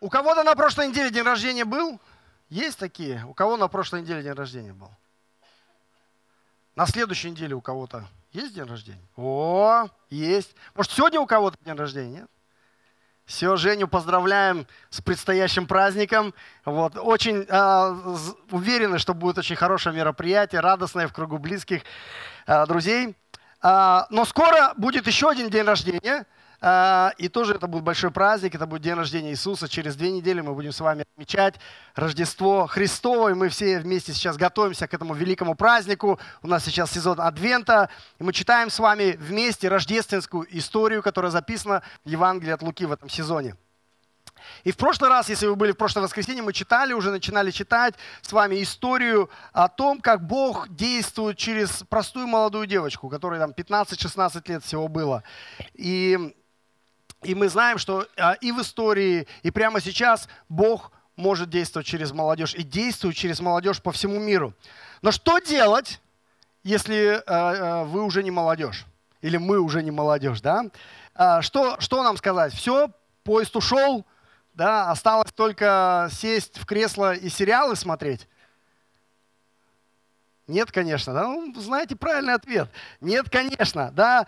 У кого-то на прошлой неделе день рождения был? Есть такие? У кого на прошлой неделе день рождения был? На следующей неделе у кого-то есть день рождения? О, есть. Может, сегодня у кого-то день рождения? Нет? Все, Женю поздравляем с предстоящим праздником. Вот, очень э, уверены, что будет очень хорошее мероприятие, радостное в кругу близких э, друзей. Э, но скоро будет еще один день рождения – и тоже это будет большой праздник, это будет день рождения Иисуса. Через две недели мы будем с вами отмечать Рождество Христово, и мы все вместе сейчас готовимся к этому великому празднику. У нас сейчас сезон Адвента, и мы читаем с вами вместе рождественскую историю, которая записана в Евангелии от Луки в этом сезоне. И в прошлый раз, если вы были в прошлое воскресенье, мы читали, уже начинали читать с вами историю о том, как Бог действует через простую молодую девочку, которой там 15-16 лет всего было. И и мы знаем, что а, и в истории, и прямо сейчас Бог может действовать через молодежь и действует через молодежь по всему миру. Но что делать, если а, а, вы уже не молодежь? Или мы уже не молодежь, да? Что, что нам сказать? Все, поезд ушел, да, осталось только сесть в кресло и сериалы смотреть? Нет, конечно, да? Ну, знаете правильный ответ. Нет, конечно, да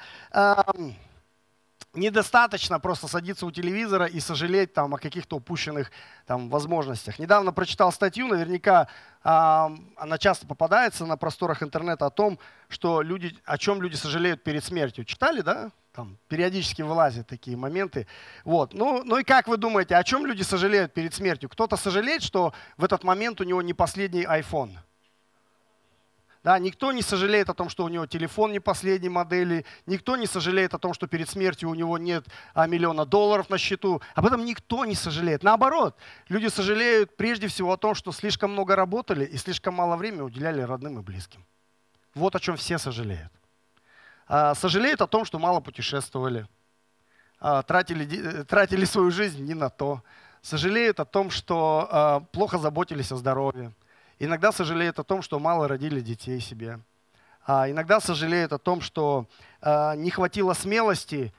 недостаточно просто садиться у телевизора и сожалеть там, о каких-то упущенных там, возможностях. Недавно прочитал статью, наверняка э, она часто попадается на просторах интернета о том, что люди, о чем люди сожалеют перед смертью. Читали, да? Там периодически вылазят такие моменты. Вот. Ну, ну и как вы думаете, о чем люди сожалеют перед смертью? Кто-то сожалеет, что в этот момент у него не последний iPhone – да, никто не сожалеет о том, что у него телефон не последней модели, никто не сожалеет о том, что перед смертью у него нет а, миллиона долларов на счету. Об этом никто не сожалеет. Наоборот, люди сожалеют прежде всего о том, что слишком много работали и слишком мало времени уделяли родным и близким. Вот о чем все сожалеют. А, сожалеют о том, что мало путешествовали, а, тратили, э, тратили свою жизнь не на то. Сожалеют о том, что а, плохо заботились о здоровье Иногда сожалеют о том, что мало родили детей себе. А иногда сожалеют о том, что а, не хватило смелости,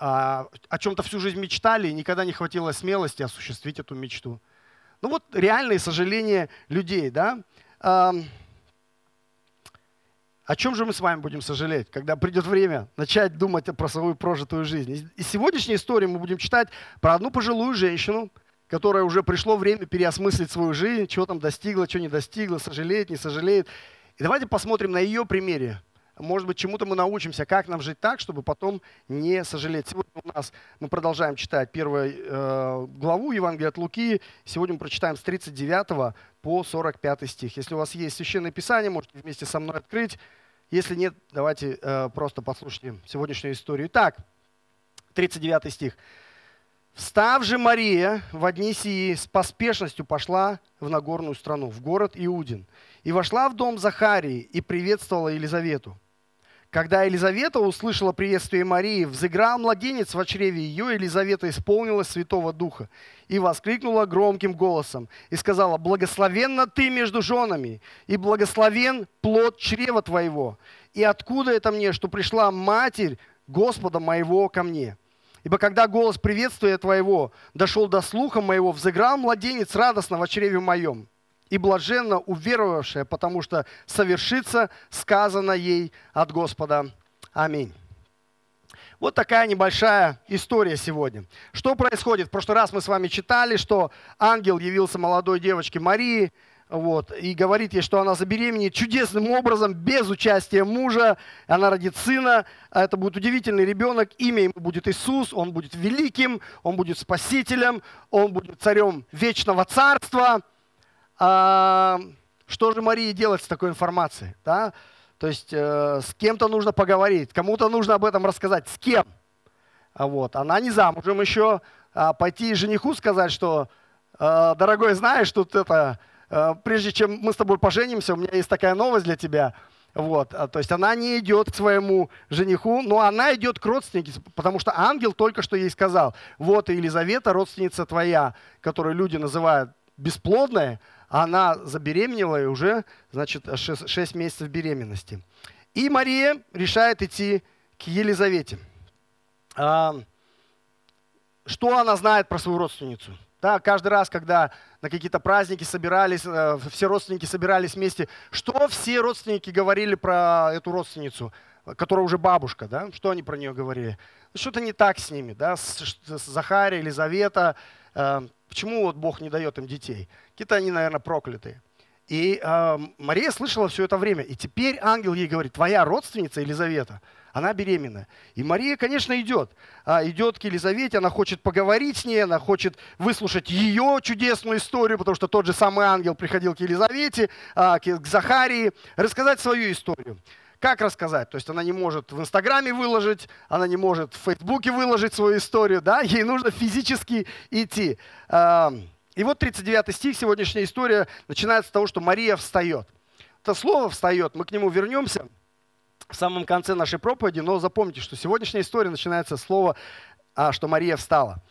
а, о чем-то всю жизнь мечтали, и никогда не хватило смелости осуществить эту мечту. Ну вот реальные сожаления людей, да? А, о чем же мы с вами будем сожалеть, когда придет время начать думать про свою прожитую жизнь? Из сегодняшней истории мы будем читать про одну пожилую женщину, которая уже пришло время переосмыслить свою жизнь, чего там достигла, чего не достигла, сожалеет, не сожалеет. И давайте посмотрим на ее примере. Может быть, чему-то мы научимся, как нам жить так, чтобы потом не сожалеть. Сегодня у нас мы продолжаем читать первую э, главу Евангелия от Луки. Сегодня мы прочитаем с 39 по 45 стих. Если у вас есть священное писание, можете вместе со мной открыть. Если нет, давайте э, просто послушайте сегодняшнюю историю. Итак, 39 стих. Встав же Мария в одни сии с поспешностью пошла в Нагорную страну, в город Иудин, и вошла в дом Захарии и приветствовала Елизавету. Когда Елизавета услышала приветствие Марии, взыграл младенец в чреве ее, Елизавета исполнилась Святого Духа и воскликнула громким голосом и сказала, «Благословенна ты между женами, и благословен плод чрева твоего. И откуда это мне, что пришла Матерь Господа моего ко мне?» Ибо когда голос приветствия твоего дошел до слуха моего, взыграл младенец радостно в чреве моем. И блаженно уверовавшая, потому что совершится сказано ей от Господа. Аминь. Вот такая небольшая история сегодня. Что происходит? В прошлый раз мы с вами читали, что ангел явился молодой девочке Марии, вот, и говорит ей, что она забеременеет чудесным образом, без участия мужа, она родит сына, а это будет удивительный ребенок, имя ему будет Иисус, он будет великим, он будет спасителем, он будет царем вечного царства. А, что же Марии делать с такой информацией? Да? То есть э, с кем-то нужно поговорить, кому-то нужно об этом рассказать, с кем? А вот, она не замужем еще, а пойти жениху сказать, что, э, дорогой, знаешь, тут это прежде чем мы с тобой поженимся, у меня есть такая новость для тебя. Вот, а, то есть она не идет к своему жениху, но она идет к родственнике, потому что ангел только что ей сказал, вот Елизавета, родственница твоя, которую люди называют бесплодная, она забеременела и уже, значит, 6, 6 месяцев беременности. И Мария решает идти к Елизавете. Что она знает про свою родственницу? Да, каждый раз, когда на какие-то праздники собирались, э, все родственники собирались вместе, что все родственники говорили про эту родственницу, которая уже бабушка, да? Что они про нее говорили? Что-то не так с ними, да? С, с Захария, Елизавета. Э, почему вот Бог не дает им детей? Какие-то они, наверное, проклятые. И э, Мария слышала все это время. И теперь ангел ей говорит, твоя родственница Елизавета – она беременна. И Мария, конечно, идет. А, идет к Елизавете, она хочет поговорить с ней, она хочет выслушать ее чудесную историю, потому что тот же самый ангел приходил к Елизавете, а, к Захарии, рассказать свою историю. Как рассказать? То есть она не может в Инстаграме выложить, она не может в Фейсбуке выложить свою историю, да? Ей нужно физически идти. И вот 39 стих, сегодняшняя история начинается с того, что Мария встает. Это слово «встает», мы к нему вернемся – в самом конце нашей проповеди, но запомните, что сегодняшняя история начинается с слова, а, что Мария встала.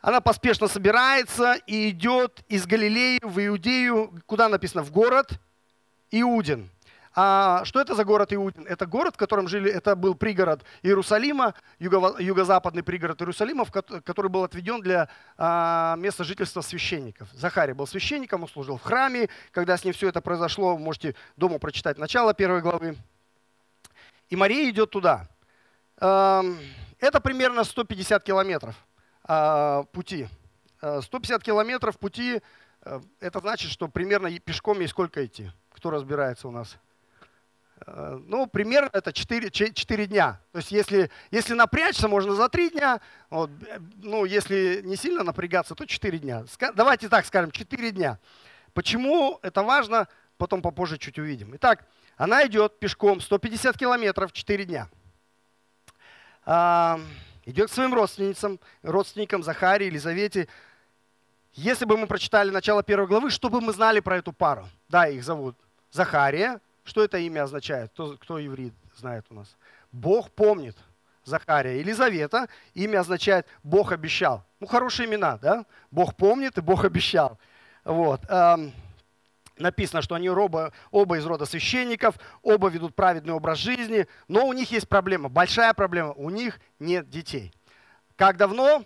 Она поспешно собирается и идет из Галилеи в Иудею, куда написано, в город Иудин. А что это за город Иудин? Это город, в котором жили, это был пригород Иерусалима, юго, юго-западный пригород Иерусалима, который был отведен для а, места жительства священников. Захарий был священником, он служил в храме. Когда с ним все это произошло, вы можете дома прочитать начало первой главы. И Мария идет туда. Эм, это примерно 150 километров а, пути. 150 э, километров пути, э, это значит, что примерно пешком ей сколько идти? Кто разбирается у нас? Э, ну, примерно это 4, 4 дня. То есть если, если напрячься, можно за 3 дня. Вот, ну, если не сильно напрягаться, то 4 дня. Давайте так скажем, 4 дня. Почему это важно, потом попозже чуть увидим. Итак, она идет пешком 150 километров 4 дня. А, идет к своим родственницам, родственникам Захаре, Елизавете. Если бы мы прочитали начало первой главы, что бы мы знали про эту пару? Да, их зовут Захария. Что это имя означает? Кто, кто еврей знает у нас? Бог помнит. Захария. Елизавета, имя означает Бог обещал. Ну, хорошие имена, да? Бог помнит и Бог обещал. Вот написано, что они оба, оба из рода священников, оба ведут праведный образ жизни, но у них есть проблема, большая проблема, у них нет детей. Как давно?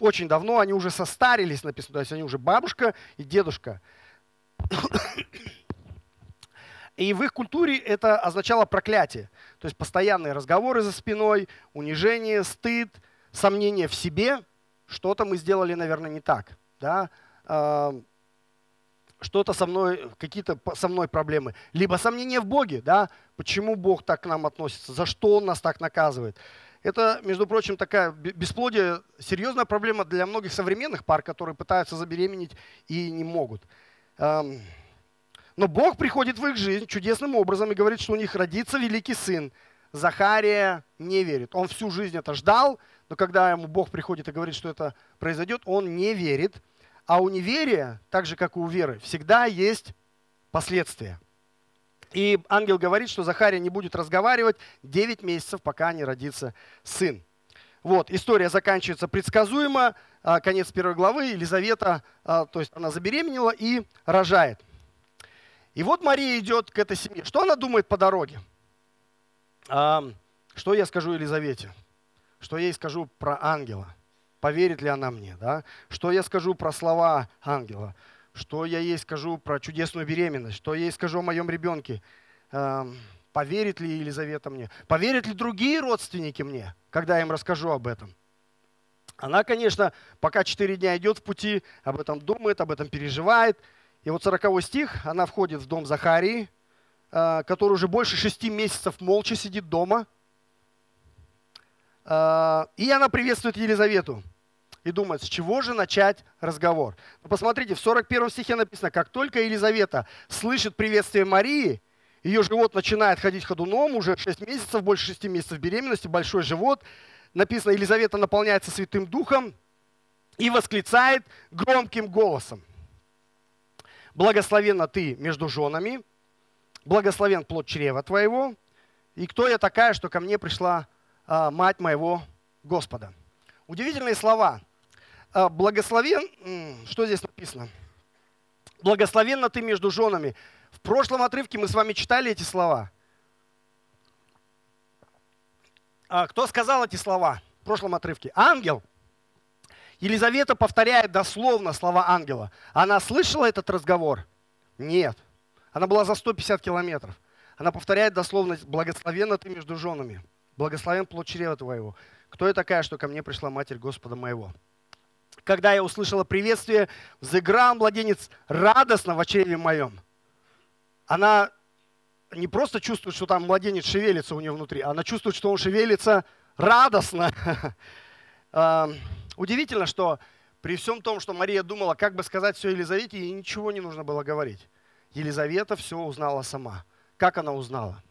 Очень давно, они уже состарились, написано, то есть они уже бабушка и дедушка. И в их культуре это означало проклятие. То есть постоянные разговоры за спиной, унижение, стыд, сомнение в себе. Что-то мы сделали, наверное, не так. Да? что-то со мной, какие-то со мной проблемы. Либо сомнения в Боге, да, почему Бог так к нам относится, за что Он нас так наказывает. Это, между прочим, такая бесплодие, серьезная проблема для многих современных пар, которые пытаются забеременеть и не могут. Но Бог приходит в их жизнь чудесным образом и говорит, что у них родится великий сын. Захария не верит. Он всю жизнь это ждал, но когда ему Бог приходит и говорит, что это произойдет, он не верит – а у неверия, так же как и у веры, всегда есть последствия. И ангел говорит, что Захария не будет разговаривать 9 месяцев, пока не родится сын. Вот, история заканчивается предсказуемо. А, конец первой главы. Елизавета, а, то есть она забеременела и рожает. И вот Мария идет к этой семье. Что она думает по дороге? А, что я скажу Елизавете? Что я ей скажу про ангела? поверит ли она мне, да? Что я скажу про слова ангела? Что я ей скажу про чудесную беременность? Что я ей скажу о моем ребенке? Эм, поверит ли Елизавета мне? Поверят ли другие родственники мне, когда я им расскажу об этом? Она, конечно, пока четыре дня идет в пути, об этом думает, об этом переживает. И вот 40 стих, она входит в дом Захарии, э, который уже больше шести месяцев молча сидит дома. Э, и она приветствует Елизавету и думает, с чего же начать разговор. Посмотрите, в 41 стихе написано, как только Елизавета слышит приветствие Марии, ее живот начинает ходить ходуном, уже 6 месяцев, больше 6 месяцев беременности, большой живот. Написано, Елизавета наполняется Святым Духом и восклицает громким голосом. Благословенна ты между женами, благословен плод чрева твоего, и кто я такая, что ко мне пришла а, мать моего Господа. Удивительные слова – а, благословен, что здесь написано? Благословенна ты между женами. В прошлом отрывке мы с вами читали эти слова. А кто сказал эти слова в прошлом отрывке? Ангел. Елизавета повторяет дословно слова ангела. Она слышала этот разговор? Нет. Она была за 150 километров. Она повторяет дословно, благословенна ты между женами, благословен плод чрева твоего. Кто я такая, что ко мне пришла Матерь Господа моего? Когда я услышала приветствие, взыграл младенец радостно в чреве моем. Она не просто чувствует, что там младенец шевелится у нее внутри, она чувствует, что он шевелится радостно. Удивительно, что при всем том, что Мария думала, как бы сказать все Елизавете, ей ничего не нужно было говорить. Елизавета все узнала сама. Как она узнала?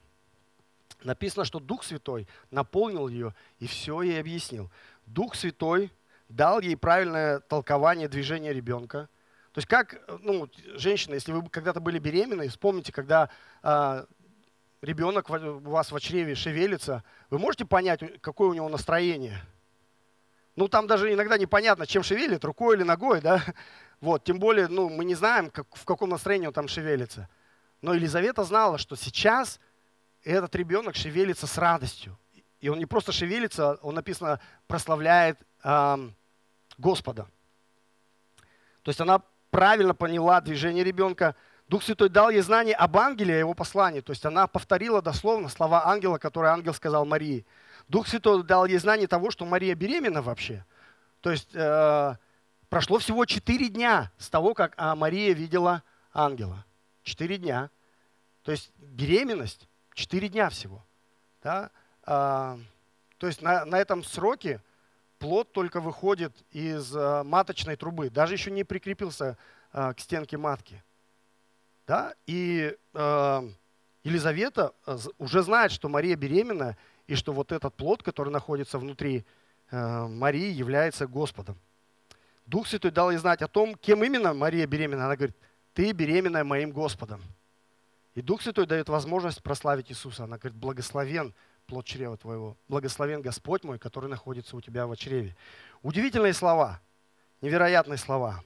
Написано, что Дух Святой наполнил ее и все ей объяснил. Дух Святой дал ей правильное толкование движения ребенка. То есть как, ну, женщина, если вы когда-то были беременны, вспомните, когда э, ребенок у вас в чреве шевелится, вы можете понять, какое у него настроение – ну, там даже иногда непонятно, чем шевелит, рукой или ногой, да? Вот, тем более, ну, мы не знаем, как, в каком настроении он там шевелится. Но Елизавета знала, что сейчас этот ребенок шевелится с радостью. И он не просто шевелится, он написано, прославляет э, Господа. То есть она правильно поняла движение ребенка. Дух Святой дал ей знание об ангеле и его послании. То есть она повторила дословно слова ангела, которые ангел сказал Марии. Дух Святой дал ей знание того, что Мария беременна вообще. То есть э, прошло всего четыре дня с того, как а, Мария видела ангела. Четыре дня. То есть беременность четыре дня всего. Да? А, то есть на, на этом сроке плод только выходит из а, маточной трубы, даже еще не прикрепился а, к стенке матки. Да? И а, Елизавета уже знает, что Мария беременна, и что вот этот плод, который находится внутри э, Марии, является Господом. Дух Святой дал ей знать о том, кем именно Мария беременна. Она говорит, ты беременная моим Господом. И Дух Святой дает возможность прославить Иисуса. Она говорит, благословен плод чрева твоего, благословен Господь мой, который находится у тебя в чреве. Удивительные слова, невероятные слова.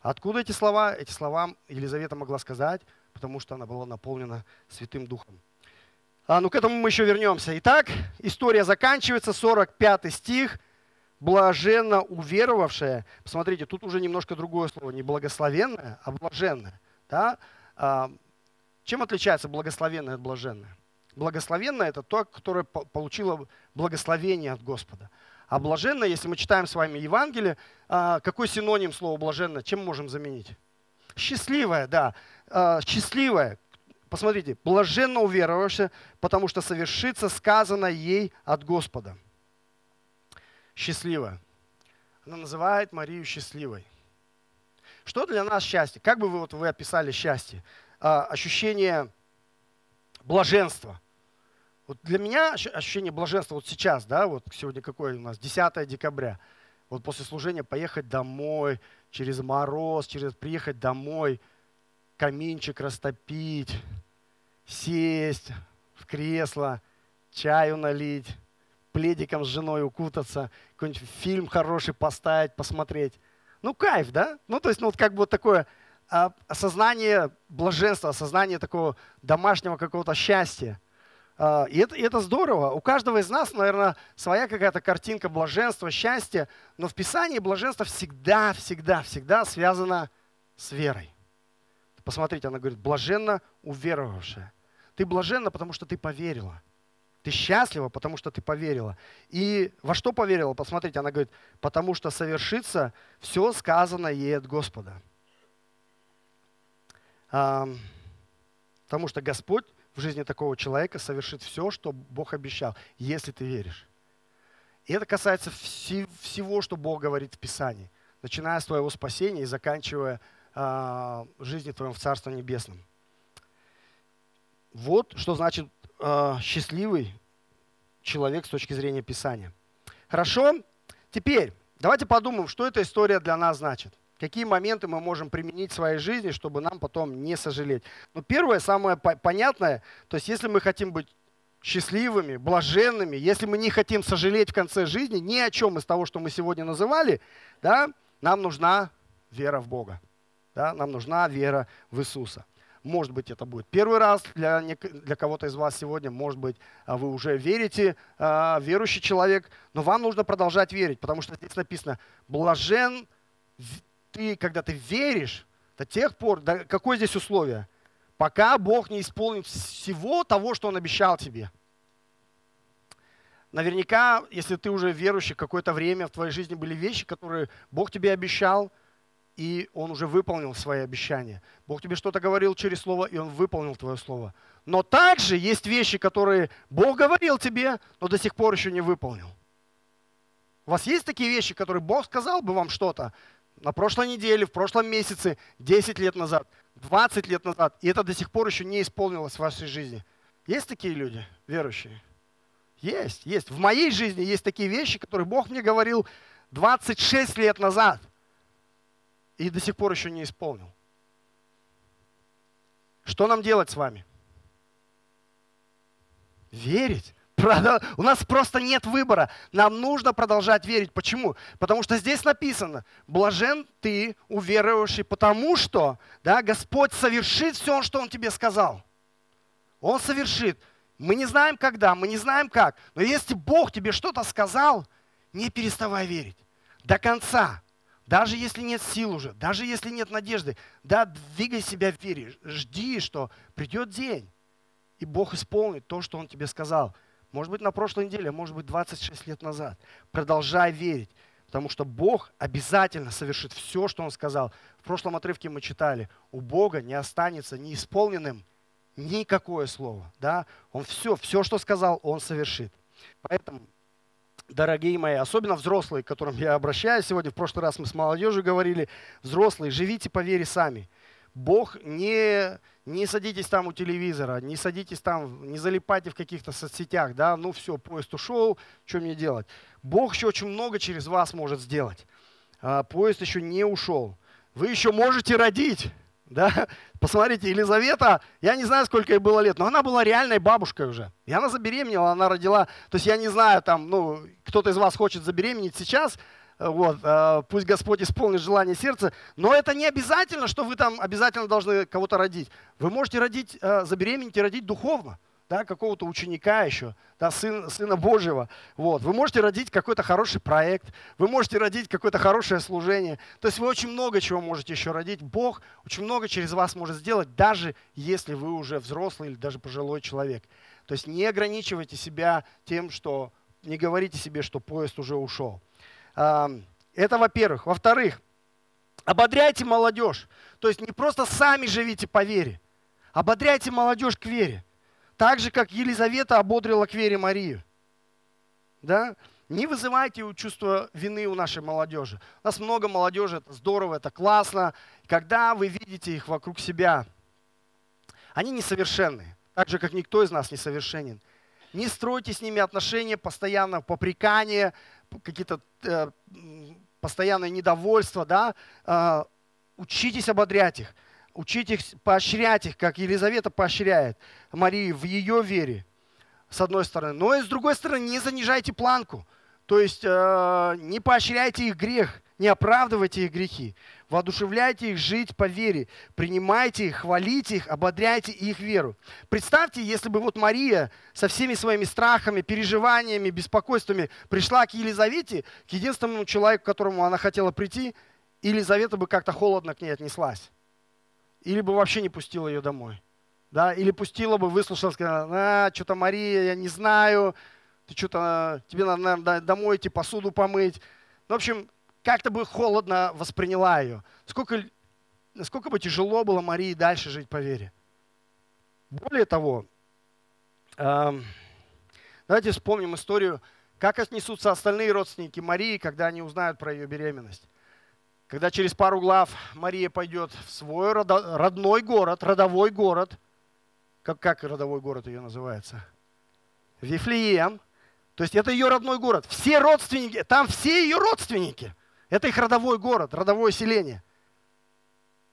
Откуда эти слова? Эти слова Елизавета могла сказать, потому что она была наполнена Святым Духом. А, ну, к этому мы еще вернемся. Итак, история заканчивается, 45 стих. Блаженно уверовавшая. Посмотрите, тут уже немножко другое слово. Не благословенное, а блаженное. Да? А, чем отличается благословенное от блаженное? Благословенное – это то, которое получило благословение от Господа. А блаженное, если мы читаем с вами Евангелие, а, какой синоним слова блаженное? Чем можем заменить? Счастливое, да. А, счастливое. Посмотрите, блаженно уверовавшая, потому что совершится сказано ей от Господа. Счастливая. Она называет Марию счастливой. Что для нас счастье? Как бы вы, вот, вы описали счастье? А, ощущение блаженства. Вот для меня ощущение блаженства вот сейчас, да, вот сегодня какое у нас, 10 декабря. Вот после служения поехать домой, через мороз, через приехать домой – каминчик растопить, сесть в кресло, чаю налить, пледиком с женой укутаться, какой-нибудь фильм хороший поставить, посмотреть. Ну, кайф, да? Ну, то есть, ну, вот как бы вот такое а, осознание блаженства, осознание такого домашнего какого-то счастья. А, и это, и это здорово. У каждого из нас, наверное, своя какая-то картинка блаженства, счастья, но в Писании блаженство всегда, всегда, всегда связано с верой. Посмотрите, она говорит, блаженно уверовавшая. Ты блаженна, потому что ты поверила. Ты счастлива, потому что ты поверила. И во что поверила? Посмотрите, она говорит, потому что совершится все сказанное ей от Господа. А, потому что Господь в жизни такого человека совершит все, что Бог обещал, если ты веришь. И это касается всего, что Бог говорит в Писании, начиная с твоего спасения и заканчивая жизни твоем в Царстве Небесном. Вот что значит э, счастливый человек с точки зрения Писания. Хорошо? Теперь давайте подумаем, что эта история для нас значит. Какие моменты мы можем применить в своей жизни, чтобы нам потом не сожалеть. Ну, первое, самое понятное, то есть если мы хотим быть счастливыми, блаженными, если мы не хотим сожалеть в конце жизни ни о чем из того, что мы сегодня называли, да, нам нужна вера в Бога. Да? Нам нужна вера в Иисуса. Может быть, это будет первый раз для, для кого-то из вас сегодня. Может быть, а, вы уже верите, а, верующий человек. Но вам нужно продолжать верить, потому что здесь написано, блажен ты, когда ты веришь, до тех пор, до, какое здесь условие? Пока Бог не исполнит всего того, что Он обещал тебе. Наверняка, если ты уже верующий какое-то время, в твоей жизни были вещи, которые Бог тебе обещал – и он уже выполнил свои обещания. Бог тебе что-то говорил через слово, и он выполнил твое слово. Но также есть вещи, которые Бог говорил тебе, но до сих пор еще не выполнил. У вас есть такие вещи, которые Бог сказал бы вам что-то на прошлой неделе, в прошлом месяце, 10 лет назад, 20 лет назад, и это до сих пор еще не исполнилось в вашей жизни? Есть такие люди, верующие? Есть, есть. В моей жизни есть такие вещи, которые Бог мне говорил 26 лет назад – и до сих пор еще не исполнил. Что нам делать с вами? Верить. У нас просто нет выбора. Нам нужно продолжать верить. Почему? Потому что здесь написано, блажен ты, уверовавший, потому что да, Господь совершит все, что Он тебе сказал. Он совершит. Мы не знаем когда, мы не знаем как. Но если Бог тебе что-то сказал, не переставай верить. До конца. Даже если нет сил уже, даже если нет надежды, да, двигай себя в вере, жди, что придет день, и Бог исполнит то, что Он тебе сказал. Может быть, на прошлой неделе, может быть, 26 лет назад. Продолжай верить, потому что Бог обязательно совершит все, что Он сказал. В прошлом отрывке мы читали, у Бога не останется неисполненным никакое слово. Да? Он все, все, что сказал, Он совершит. Поэтому дорогие мои, особенно взрослые, к которым я обращаюсь сегодня, в прошлый раз мы с молодежью говорили, взрослые, живите по вере сами. Бог не, не садитесь там у телевизора, не садитесь там, не залипайте в каких-то соцсетях, да, ну все, поезд ушел, что мне делать? Бог еще очень много через вас может сделать. А, поезд еще не ушел. Вы еще можете родить. Да? Посмотрите, Елизавета, я не знаю, сколько ей было лет, но она была реальной бабушкой уже. И она забеременела, она родила. То есть я не знаю, там, ну, кто-то из вас хочет забеременеть сейчас, вот, э, пусть Господь исполнит желание сердца, но это не обязательно, что вы там обязательно должны кого-то родить. Вы можете родить, э, забеременеть и родить духовно да, какого-то ученика еще, да, сын, Сына Божьего. Вот. Вы можете родить какой-то хороший проект, вы можете родить какое-то хорошее служение. То есть вы очень много чего можете еще родить. Бог очень много через вас может сделать, даже если вы уже взрослый или даже пожилой человек. То есть не ограничивайте себя тем, что не говорите себе, что поезд уже ушел. Это во-первых. Во-вторых, ободряйте молодежь. То есть не просто сами живите по вере, ободряйте молодежь к вере. Так же, как Елизавета ободрила к вере Марию. Да? Не вызывайте чувство вины у нашей молодежи. У нас много молодежи, это здорово, это классно. Когда вы видите их вокруг себя, они несовершенны, так же, как никто из нас несовершенен. Не стройте с ними отношения постоянно, попрекания, какие-то э, постоянное недовольство. Да? Э, учитесь ободрять их учить их, поощрять их, как Елизавета поощряет Марию в ее вере, с одной стороны. Но и с другой стороны, не занижайте планку. То есть э, не поощряйте их грех, не оправдывайте их грехи. Воодушевляйте их жить по вере. Принимайте их, хвалите их, ободряйте их веру. Представьте, если бы вот Мария со всеми своими страхами, переживаниями, беспокойствами пришла к Елизавете, к единственному человеку, к которому она хотела прийти, Елизавета бы как-то холодно к ней отнеслась. Или бы вообще не пустила ее домой. Да? Или пустила бы, выслушала, сказала, а, что-то Мария, я не знаю, ты что-то, тебе надо, наверное, домой идти, посуду помыть. Ну, в общем, как-то бы холодно восприняла ее. Сколько, насколько бы тяжело было Марии дальше жить по вере. Более того, э, давайте вспомним историю, как отнесутся остальные родственники Марии, когда они узнают про ее беременность. Когда через пару глав Мария пойдет в свой родной город, родовой город, как, как родовой город ее называется? Вифлеем. То есть это ее родной город. Все родственники, там все ее родственники. Это их родовой город, родовое селение.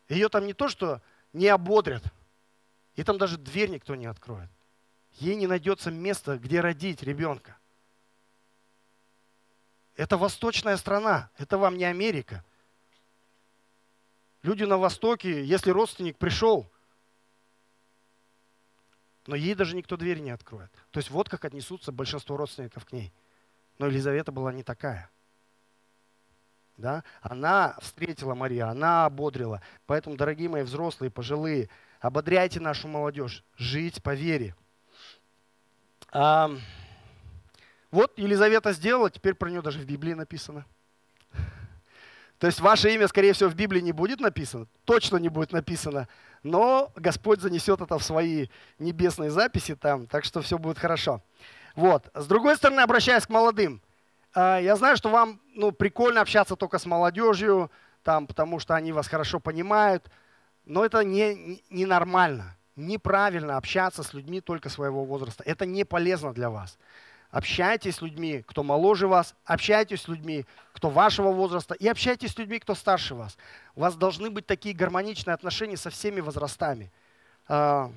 Ее там не то, что не ободрят, и там даже дверь никто не откроет. Ей не найдется места, где родить ребенка. Это восточная страна, это вам не Америка. Люди на Востоке, если родственник пришел, но ей даже никто дверь не откроет. То есть вот как отнесутся большинство родственников к ней. Но Елизавета была не такая. Да? Она встретила Марию, она ободрила. Поэтому, дорогие мои взрослые, пожилые, ободряйте нашу молодежь жить по вере. А, вот Елизавета сделала, теперь про нее даже в Библии написано. То есть ваше имя, скорее всего, в Библии не будет написано, точно не будет написано, но Господь занесет это в свои небесные записи там, так что все будет хорошо. Вот. С другой стороны, обращаясь к молодым, а, я знаю, что вам ну, прикольно общаться только с молодежью, там, потому что они вас хорошо понимают, но это не, не неправильно общаться с людьми только своего возраста. Это не полезно для вас. Общайтесь с людьми, кто моложе вас, общайтесь с людьми, кто вашего возраста, и общайтесь с людьми, кто старше вас. У вас должны быть такие гармоничные отношения со всеми возрастами. А,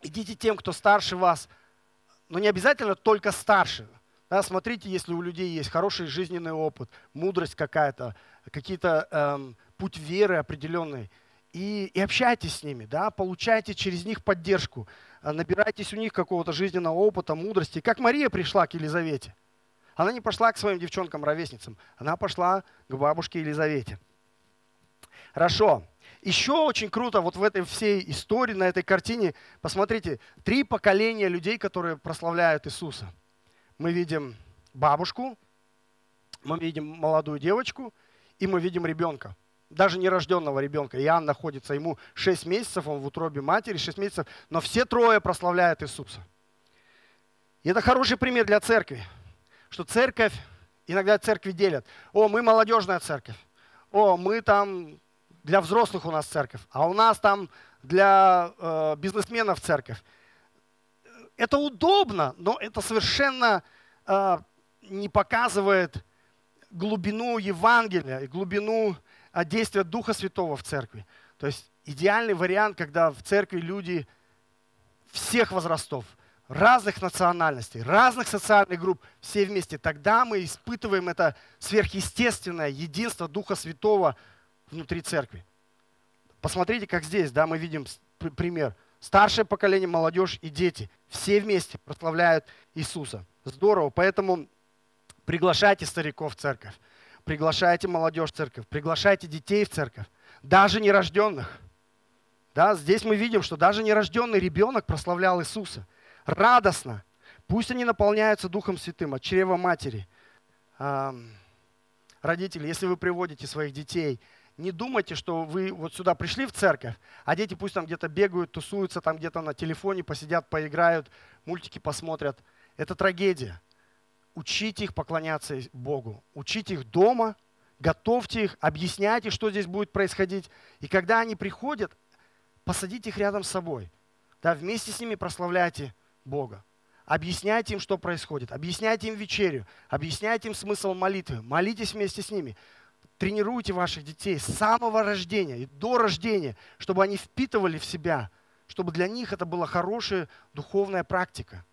идите тем, кто старше вас, но не обязательно только старше. Да, смотрите, если у людей есть хороший жизненный опыт, мудрость какая-то, какие-то эм, путь веры определенный, и, и общайтесь с ними, да, получайте через них поддержку, э, набирайтесь у них какого-то жизненного опыта, мудрости. Как Мария пришла к Елизавете. Она не пошла к своим девчонкам-ровесницам, она пошла к бабушке Елизавете. Хорошо. Еще очень круто вот в этой всей истории, на этой картине, посмотрите, три поколения людей, которые прославляют Иисуса – мы видим бабушку, мы видим молодую девочку, и мы видим ребенка. Даже нерожденного ребенка. Иоанн находится, ему 6 месяцев, он в утробе матери, 6 месяцев, но все трое прославляют Иисуса. И это хороший пример для церкви, что церковь, иногда церкви делят. О, мы молодежная церковь. О, мы там, для взрослых у нас церковь, а у нас там для э, бизнесменов церковь это удобно, но это совершенно э, не показывает глубину Евангелия и глубину э, действия Духа Святого в церкви. То есть идеальный вариант, когда в церкви люди всех возрастов, разных национальностей, разных социальных групп, все вместе, тогда мы испытываем это сверхъестественное единство Духа Святого внутри церкви. Посмотрите, как здесь, да, мы видим пример. Старшее поколение, молодежь и дети. Все вместе прославляют Иисуса. Здорово. Поэтому приглашайте стариков в церковь. Приглашайте молодежь в церковь. Приглашайте детей в церковь. Даже нерожденных. Да, здесь мы видим, что даже нерожденный ребенок прославлял Иисуса. Радостно. Пусть они наполняются Духом Святым от чрева матери. Родители, если вы приводите своих детей не думайте, что вы вот сюда пришли в церковь, а дети пусть там где-то бегают, тусуются, там где-то на телефоне посидят, поиграют, мультики посмотрят. Это трагедия. Учите их поклоняться Богу. Учите их дома, готовьте их, объясняйте, что здесь будет происходить. И когда они приходят, посадите их рядом с собой. Да, вместе с ними прославляйте Бога. Объясняйте им, что происходит. Объясняйте им вечерю. Объясняйте им смысл молитвы. Молитесь вместе с ними тренируйте ваших детей с самого рождения и до рождения, чтобы они впитывали в себя, чтобы для них это была хорошая духовная практика.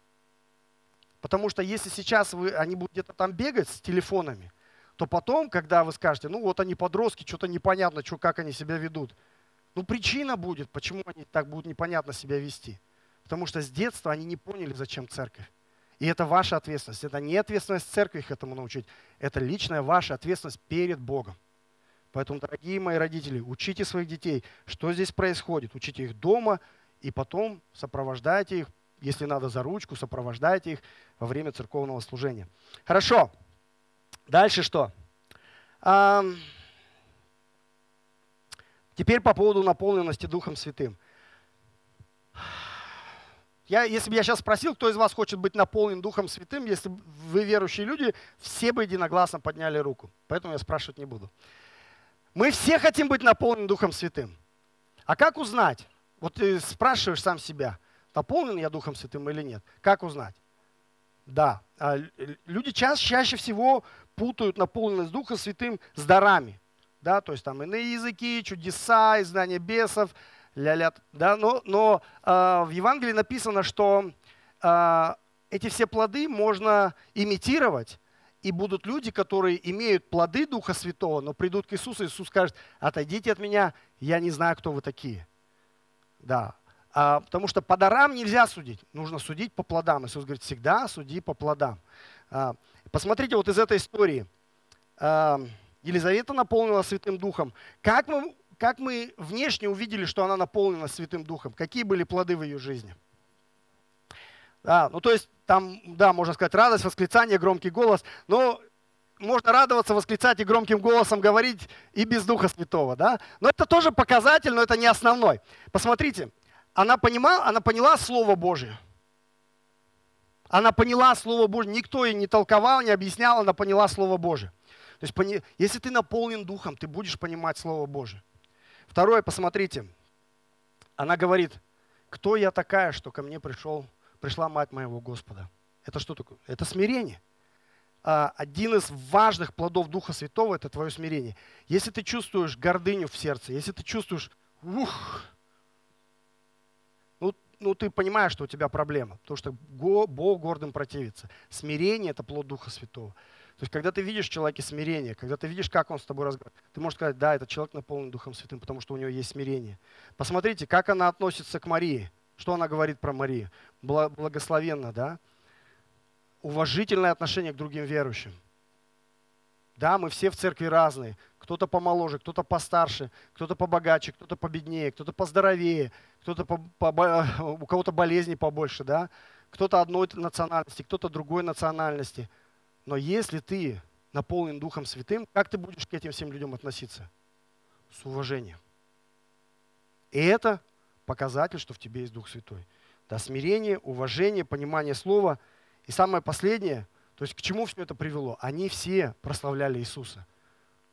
Потому что если сейчас вы, они будут где-то там бегать с телефонами, то потом, когда вы скажете, ну вот они подростки, что-то непонятно, что, как они себя ведут, ну причина будет, почему они так будут непонятно себя вести. Потому что с детства они не поняли, зачем церковь. И это ваша ответственность. Это не ответственность церкви их этому научить. Это личная ваша ответственность перед Богом. Поэтому, дорогие мои родители, учите своих детей, что здесь происходит. Учите их дома и потом сопровождайте их, если надо за ручку, сопровождайте их во время церковного служения. Хорошо. Дальше что? А, теперь по поводу наполненности Духом Святым. Я, если бы я сейчас спросил, кто из вас хочет быть наполнен Духом Святым, если вы верующие люди, все бы единогласно подняли руку. Поэтому я спрашивать не буду. Мы все хотим быть наполнены Духом Святым. А как узнать? Вот ты спрашиваешь сам себя, наполнен я Духом Святым или нет. Как узнать? Да, а, люди чаще, чаще всего путают наполненность Духом Святым с дарами. Да, то есть там иные языки, чудеса, изгнание бесов – ля-ля, да, но, но э, в Евангелии написано, что э, эти все плоды можно имитировать, и будут люди, которые имеют плоды Духа Святого, но придут к Иисусу, и Иисус скажет, отойдите от меня, я не знаю, кто вы такие. Да. А, потому что по дарам нельзя судить, нужно судить по плодам. Иисус говорит, всегда суди по плодам. А, посмотрите вот из этой истории. А, Елизавета наполнила Святым Духом. Как мы, как мы внешне увидели, что она наполнена Святым Духом? Какие были плоды в ее жизни? Да, ну то есть там, да, можно сказать, радость, восклицание, громкий голос, но можно радоваться, восклицать и громким голосом говорить и без Духа Святого, да? Но это тоже показатель, но это не основной. Посмотрите, она понимала, она поняла Слово Божие. Она поняла Слово Божие. Никто ей не толковал, не объяснял, она поняла Слово Божие. То есть, если ты наполнен Духом, ты будешь понимать Слово Божие. Второе, посмотрите. Она говорит, кто я такая, что ко мне пришел, пришла мать моего Господа? Это что такое? Это смирение. А, один из важных плодов Духа Святого – это твое смирение. Если ты чувствуешь гордыню в сердце, если ты чувствуешь, ух, ну, ну ты понимаешь, что у тебя проблема, потому что Бог гордым противится. Смирение – это плод Духа Святого. То есть, когда ты видишь в человеке смирение, когда ты видишь, как он с тобой разговаривает, ты можешь сказать, да, этот человек наполнен Духом Святым, потому что у него есть смирение. Посмотрите, как она относится к Марии. Что она говорит про Марию? Благословенно, да? Уважительное отношение к другим верующим. Да, мы все в церкви разные. Кто-то помоложе, кто-то постарше, кто-то побогаче, кто-то победнее, кто-то поздоровее, кто-то по, по, у кого-то болезни побольше, да? Кто-то одной национальности, кто-то другой национальности – но если ты наполнен Духом Святым, как ты будешь к этим всем людям относиться? С уважением. И это показатель, что в тебе есть Дух Святой. Да, смирение, уважение, понимание слова. И самое последнее, то есть к чему все это привело? Они все прославляли Иисуса.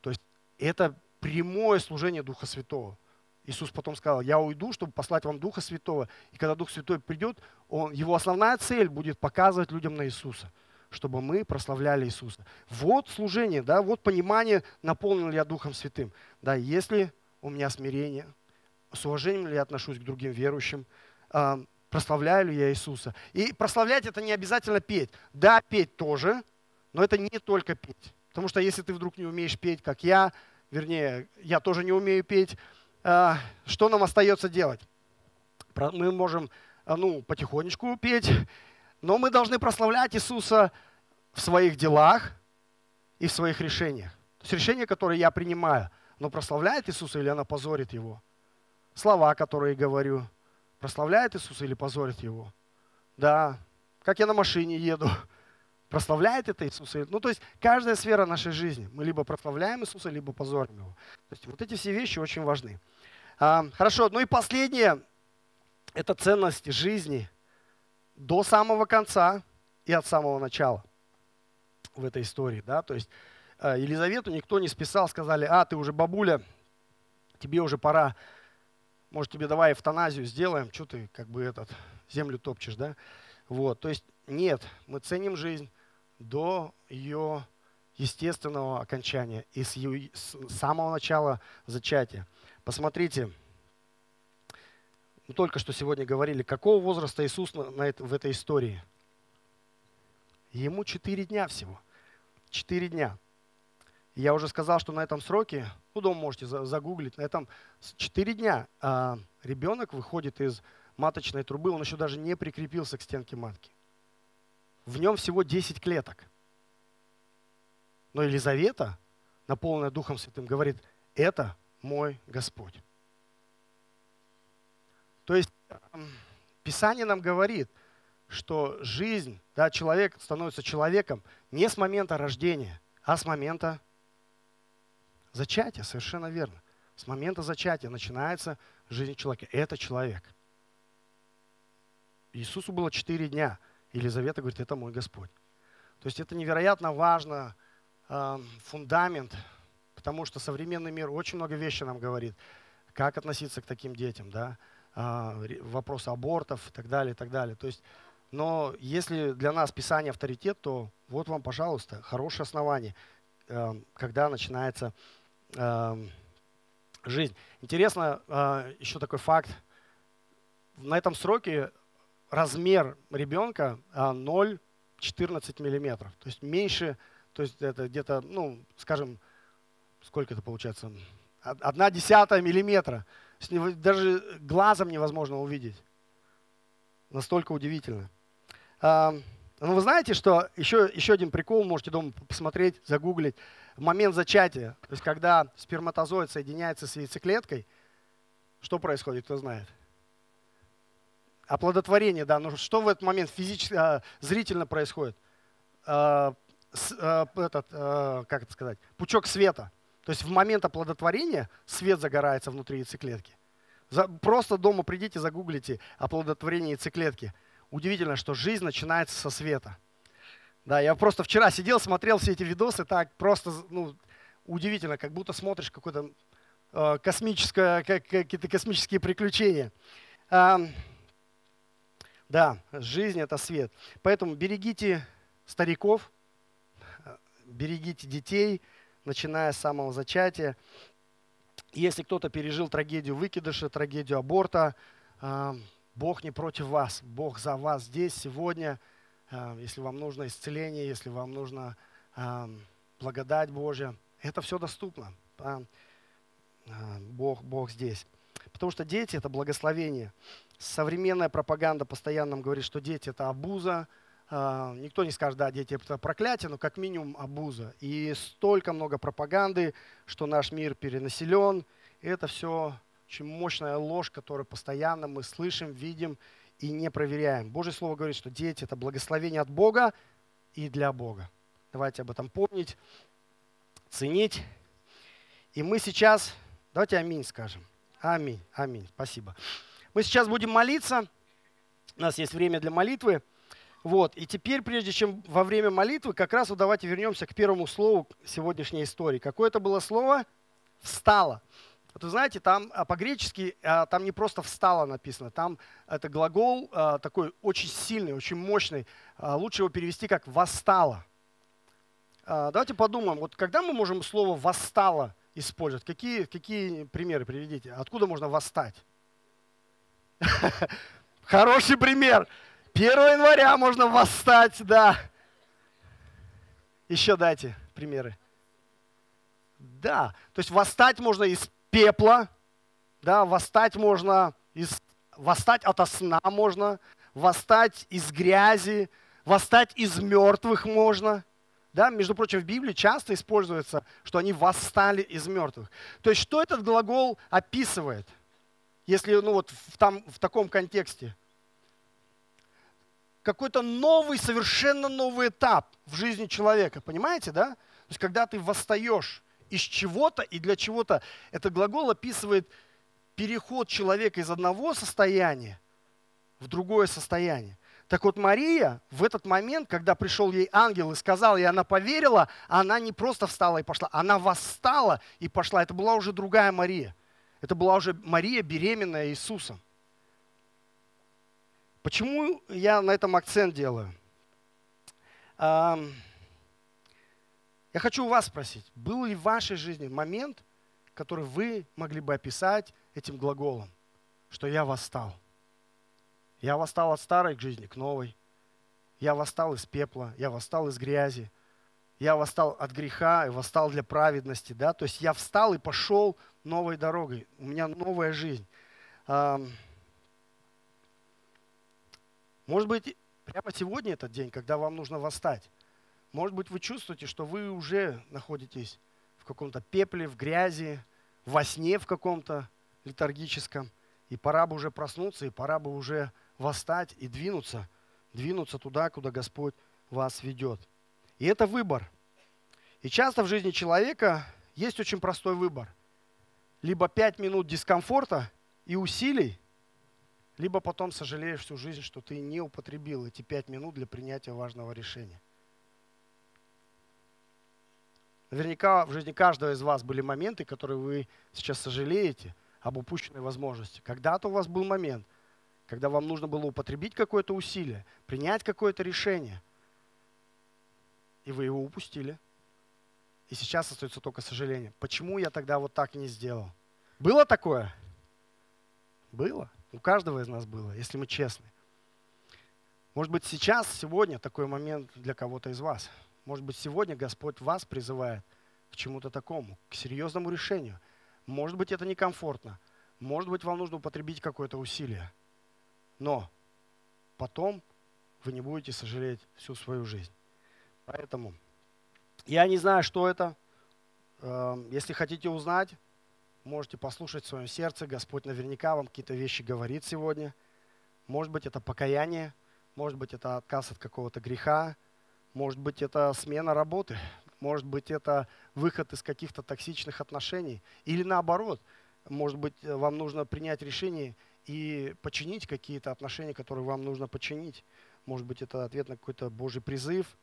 То есть это прямое служение Духа Святого. Иисус потом сказал, я уйду, чтобы послать вам Духа Святого. И когда Дух Святой придет, он, его основная цель будет показывать людям на Иисуса чтобы мы прославляли Иисуса. Вот служение, да, вот понимание, наполнен ли я Духом Святым. Да, если у меня смирение, с уважением ли я отношусь к другим верующим, э, прославляю ли я Иисуса. И прославлять это не обязательно петь. Да, петь тоже, но это не только петь. Потому что если ты вдруг не умеешь петь, как я, вернее, я тоже не умею петь, э, что нам остается делать? Мы можем ну, потихонечку петь, но мы должны прославлять Иисуса в своих делах и в своих решениях. То есть решение, которое я принимаю, оно прославляет Иисуса или оно позорит Его? Слова, которые говорю, прославляет Иисуса или позорит Его? Да. Как я на машине еду, прославляет это Иисуса? Ну, то есть каждая сфера нашей жизни. Мы либо прославляем Иисуса, либо позорим Его. То есть вот эти все вещи очень важны. А, хорошо, ну и последнее – это ценность жизни – до самого конца и от самого начала в этой истории. Да? То есть э, Елизавету никто не списал, сказали, а, ты уже бабуля, тебе уже пора, может, тебе давай эвтаназию сделаем, что ты как бы этот, землю топчешь, да? Вот, то есть нет, мы ценим жизнь до ее естественного окончания и с, с самого начала зачатия. Посмотрите, мы только что сегодня говорили, какого возраста Иисус на, на в этой истории? Ему четыре дня всего. Четыре дня. Я уже сказал, что на этом сроке, ну, дома можете загуглить, на этом четыре дня а, ребенок выходит из маточной трубы, он еще даже не прикрепился к стенке матки. В нем всего 10 клеток. Но Елизавета, наполненная Духом Святым, говорит, это мой Господь. То есть Писание нам говорит, что жизнь, да, человек становится человеком не с момента рождения, а с момента зачатия, совершенно верно. С момента зачатия начинается жизнь человека. Это человек. Иисусу было четыре дня. Елизавета говорит, это мой Господь. То есть это невероятно важно, э, фундамент, потому что современный мир очень много вещей нам говорит, как относиться к таким детям, да, а, вопросы абортов и так далее, и так далее. То есть, но если для нас Писание авторитет, то вот вам, пожалуйста, хорошее основание, эм, когда начинается эм, жизнь. Интересно а, еще такой факт. На этом сроке размер ребенка 0,14 а, миллиметров. То есть меньше, то есть это где-то, ну, скажем, сколько это получается? Одна десятая миллиметра даже глазом невозможно увидеть. Настолько удивительно. А, ну, вы знаете, что еще, еще один прикол, можете дома посмотреть, загуглить. Момент зачатия, то есть когда сперматозоид соединяется с яйцеклеткой, что происходит, кто знает? Оплодотворение, да. Но что в этот момент физически, а, зрительно происходит? А, с, а, этот, как это сказать, пучок света. То есть в момент оплодотворения свет загорается внутри яйцеклетки. За, просто дома придите, загуглите оплодотворение яйцеклетки – удивительно, что жизнь начинается со света. Да, я просто вчера сидел, смотрел все эти видосы, так просто, ну, удивительно, как будто смотришь какое-то э, космическое, как, какие-то космические приключения. А, да, жизнь это свет. Поэтому берегите стариков, берегите детей, начиная с самого зачатия. Если кто-то пережил трагедию выкидыша, трагедию аборта, Бог не против вас, Бог за вас здесь, сегодня. Э, если вам нужно исцеление, если вам нужна э, благодать Божья, это все доступно. Бог, Бог здесь. Потому что дети – это благословение. Современная пропаганда постоянно нам говорит, что дети – это обуза. Никто не скажет, да, дети – это проклятие, но как минимум обуза. И столько много пропаганды, что наш мир перенаселен. Это все очень мощная ложь, которую постоянно мы слышим, видим и не проверяем. Божье Слово говорит, что дети – это благословение от Бога и для Бога. Давайте об этом помнить, ценить. И мы сейчас, давайте аминь скажем. Аминь, аминь, спасибо. Мы сейчас будем молиться, у нас есть время для молитвы. Вот. И теперь, прежде чем во время молитвы, как раз вот давайте вернемся к первому слову сегодняшней истории. Какое это было слово? Встало. Вот вы знаете, там а, по-гречески а, там не просто «встало» написано, там это глагол а, такой очень сильный, очень мощный. Лучше его перевести как «восстало». Давайте подумаем, вот когда мы можем слово «восстало» использовать? Какие, какие примеры приведите? Откуда можно восстать? Хороший пример. 1 января можно восстать, да. Еще дайте примеры. Да, то есть восстать можно из пепла, да, восстать можно из, восстать ото сна можно, восстать из грязи, восстать из мертвых можно. Да, между прочим, в Библии часто используется, что они восстали из мертвых. То есть, что этот глагол описывает, если ну, вот в, там, в таком контексте? Какой-то новый, совершенно новый этап в жизни человека, понимаете, да? То есть, когда ты восстаешь из чего-то и для чего-то. Этот глагол описывает переход человека из одного состояния в другое состояние. Так вот, Мария в этот момент, когда пришел ей ангел и сказал, и она поверила, она не просто встала и пошла, она восстала и пошла. Это была уже другая Мария. Это была уже Мария, беременная Иисусом. Почему я на этом акцент делаю? Я хочу у вас спросить, был ли в вашей жизни момент, который вы могли бы описать этим глаголом, что я восстал? Я восстал от старой к жизни, к новой. Я восстал из пепла, я восстал из грязи. Я восстал от греха и восстал для праведности. Да? То есть я встал и пошел новой дорогой. У меня новая жизнь. Может быть, прямо сегодня этот день, когда вам нужно восстать. Может быть, вы чувствуете, что вы уже находитесь в каком-то пепле, в грязи, во сне в каком-то летаргическом. И пора бы уже проснуться, и пора бы уже восстать и двинуться, двинуться туда, куда Господь вас ведет. И это выбор. И часто в жизни человека есть очень простой выбор. Либо пять минут дискомфорта и усилий, либо потом сожалеешь всю жизнь, что ты не употребил эти пять минут для принятия важного решения. Наверняка в жизни каждого из вас были моменты, которые вы сейчас сожалеете об упущенной возможности. Когда-то у вас был момент, когда вам нужно было употребить какое-то усилие, принять какое-то решение, и вы его упустили. И сейчас остается только сожаление. Почему я тогда вот так не сделал? Было такое? Было. У каждого из нас было, если мы честны. Может быть, сейчас, сегодня такой момент для кого-то из вас – может быть, сегодня Господь вас призывает к чему-то такому, к серьезному решению. Может быть, это некомфортно. Может быть, вам нужно употребить какое-то усилие. Но потом вы не будете сожалеть всю свою жизнь. Поэтому я не знаю, что это. Эм, если хотите узнать, можете послушать в своем сердце. Господь наверняка вам какие-то вещи говорит сегодня. Может быть, это покаяние, может быть, это отказ от какого-то греха, может быть, это смена работы, может быть, это выход из каких-то токсичных отношений. Или наоборот, может быть, вам нужно принять решение и починить какие-то отношения, которые вам нужно починить. Может быть, это ответ на какой-то Божий призыв.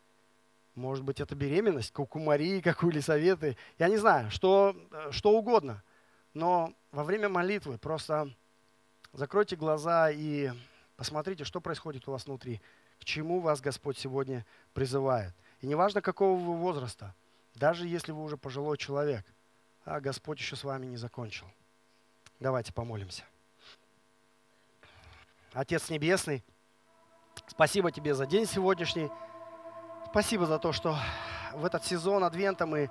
Может быть, это беременность, как у Марии, как у Елисаветы. Я не знаю, что, что угодно. Но во время молитвы просто закройте глаза и посмотрите, что происходит у вас внутри. К чему вас Господь сегодня призывает. И неважно, какого вы возраста, даже если вы уже пожилой человек, а Господь еще с вами не закончил. Давайте помолимся. Отец Небесный, Спасибо тебе за день сегодняшний. Спасибо за то, что в этот сезон Адвента мы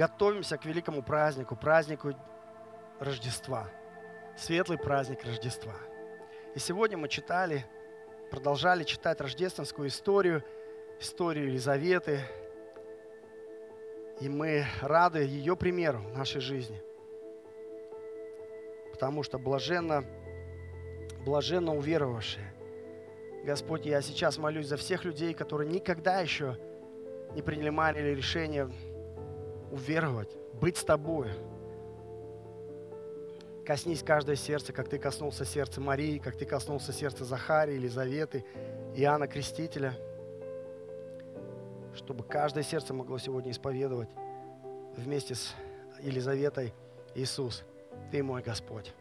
готовимся к великому празднику, празднику Рождества. Светлый праздник Рождества. И сегодня мы читали, продолжали читать рождественскую историю, историю Елизаветы. И мы рады ее примеру в нашей жизни. Потому что блаженно, блаженно уверовавшие – Господь, я сейчас молюсь за всех людей, которые никогда еще не принимали решение уверовать, быть с Тобой. Коснись каждое сердце, как Ты коснулся сердца Марии, как Ты коснулся сердца Захарии, Елизаветы, Иоанна Крестителя, чтобы каждое сердце могло сегодня исповедовать вместе с Елизаветой Иисус. Ты мой Господь.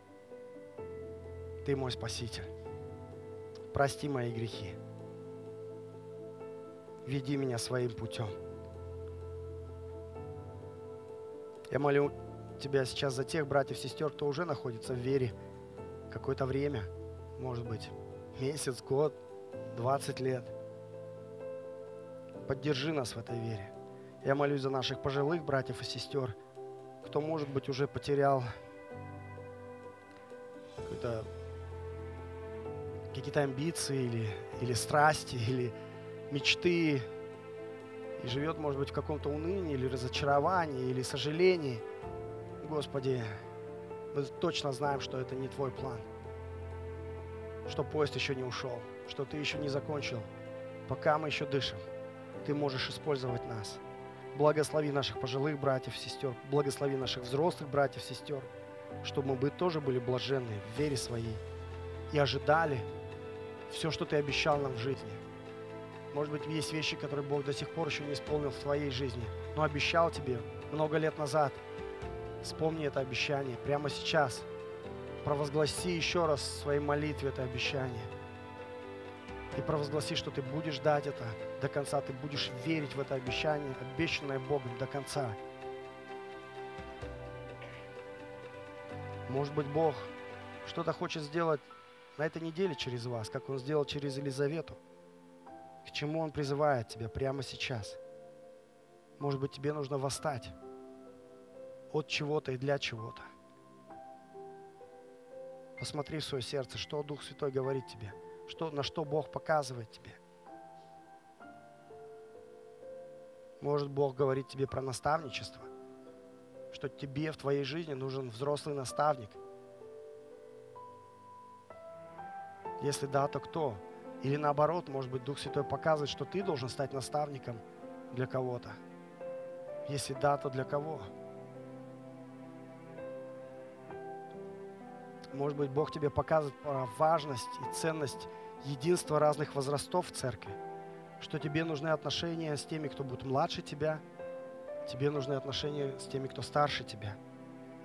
Ты мой Спаситель прости мои грехи. Веди меня своим путем. Я молю Тебя сейчас за тех братьев и сестер, кто уже находится в вере какое-то время, может быть, месяц, год, 20 лет. Поддержи нас в этой вере. Я молюсь за наших пожилых братьев и сестер, кто, может быть, уже потерял какой-то какие-то амбиции или, или страсти, или мечты, и живет, может быть, в каком-то унынии, или разочаровании, или сожалении. Господи, мы точно знаем, что это не Твой план, что поезд еще не ушел, что Ты еще не закончил. Пока мы еще дышим, Ты можешь использовать нас. Благослови наших пожилых братьев, сестер, благослови наших взрослых братьев, сестер, чтобы мы тоже были блаженны в вере своей и ожидали все, что Ты обещал нам в жизни. Может быть, есть вещи, которые Бог до сих пор еще не исполнил в твоей жизни, но обещал тебе много лет назад. Вспомни это обещание прямо сейчас. Провозгласи еще раз в своей молитве это обещание. И провозгласи, что ты будешь ждать это до конца, ты будешь верить в это обещание, обещанное Богом до конца. Может быть, Бог что-то хочет сделать на этой неделе через вас, как Он сделал через Елизавету. К чему Он призывает тебя прямо сейчас? Может быть, тебе нужно восстать от чего-то и для чего-то. Посмотри в свое сердце, что Дух Святой говорит тебе, что, на что Бог показывает тебе. Может, Бог говорит тебе про наставничество, что тебе в твоей жизни нужен взрослый наставник – Если да, то кто? Или наоборот, может быть, Дух Святой показывает, что ты должен стать наставником для кого-то. Если да, то для кого? Может быть, Бог тебе показывает важность и ценность единства разных возрастов в церкви. Что тебе нужны отношения с теми, кто будет младше тебя. Тебе нужны отношения с теми, кто старше тебя.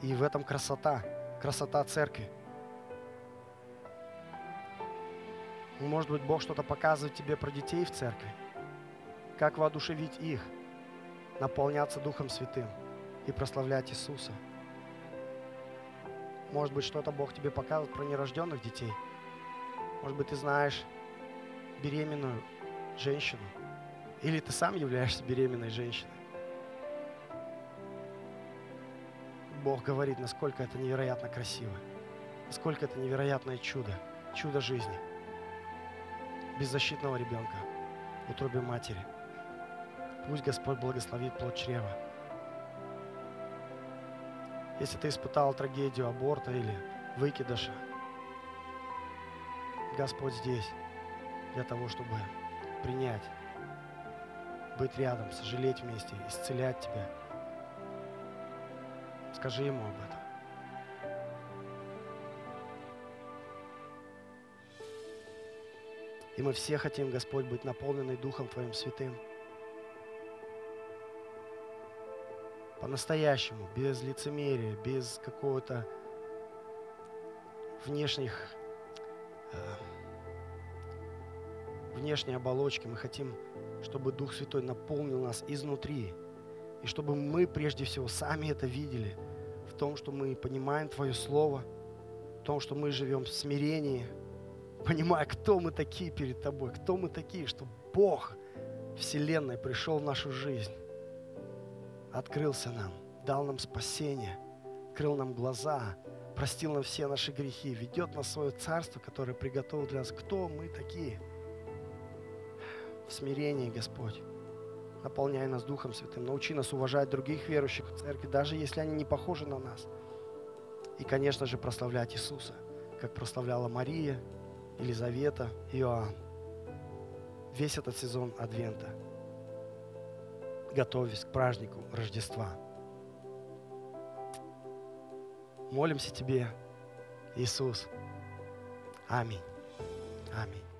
И в этом красота, красота церкви. Может быть, Бог что-то показывает тебе про детей в церкви. Как воодушевить их, наполняться Духом Святым и прославлять Иисуса. Может быть, что-то Бог тебе показывает про нерожденных детей. Может быть, ты знаешь беременную женщину. Или ты сам являешься беременной женщиной. Бог говорит, насколько это невероятно красиво, насколько это невероятное чудо, чудо жизни – беззащитного ребенка в утробе матери. Пусть Господь благословит плод чрева. Если ты испытал трагедию аборта или выкидыша, Господь здесь для того, чтобы принять, быть рядом, сожалеть вместе, исцелять тебя. Скажи Ему об этом. И мы все хотим, Господь, быть наполнены Духом Твоим Святым. По-настоящему, без лицемерия, без какого-то внешних, э, внешней оболочки. Мы хотим, чтобы Дух Святой наполнил нас изнутри. И чтобы мы прежде всего сами это видели в том, что мы понимаем Твое Слово, в том, что мы живем в смирении – понимая, кто мы такие перед Тобой, кто мы такие, что Бог Вселенной пришел в нашу жизнь, открылся нам, дал нам спасение, открыл нам глаза, простил нам все наши грехи, ведет нас в свое царство, которое приготовил для нас. Кто мы такие? В смирении, Господь. Наполняй нас Духом Святым. Научи нас уважать других верующих в церкви, даже если они не похожи на нас. И, конечно же, прославлять Иисуса, как прославляла Мария, Елизавета, Иоанн. Весь этот сезон Адвента. Готовясь к празднику Рождества. Молимся Тебе, Иисус. Аминь. Аминь.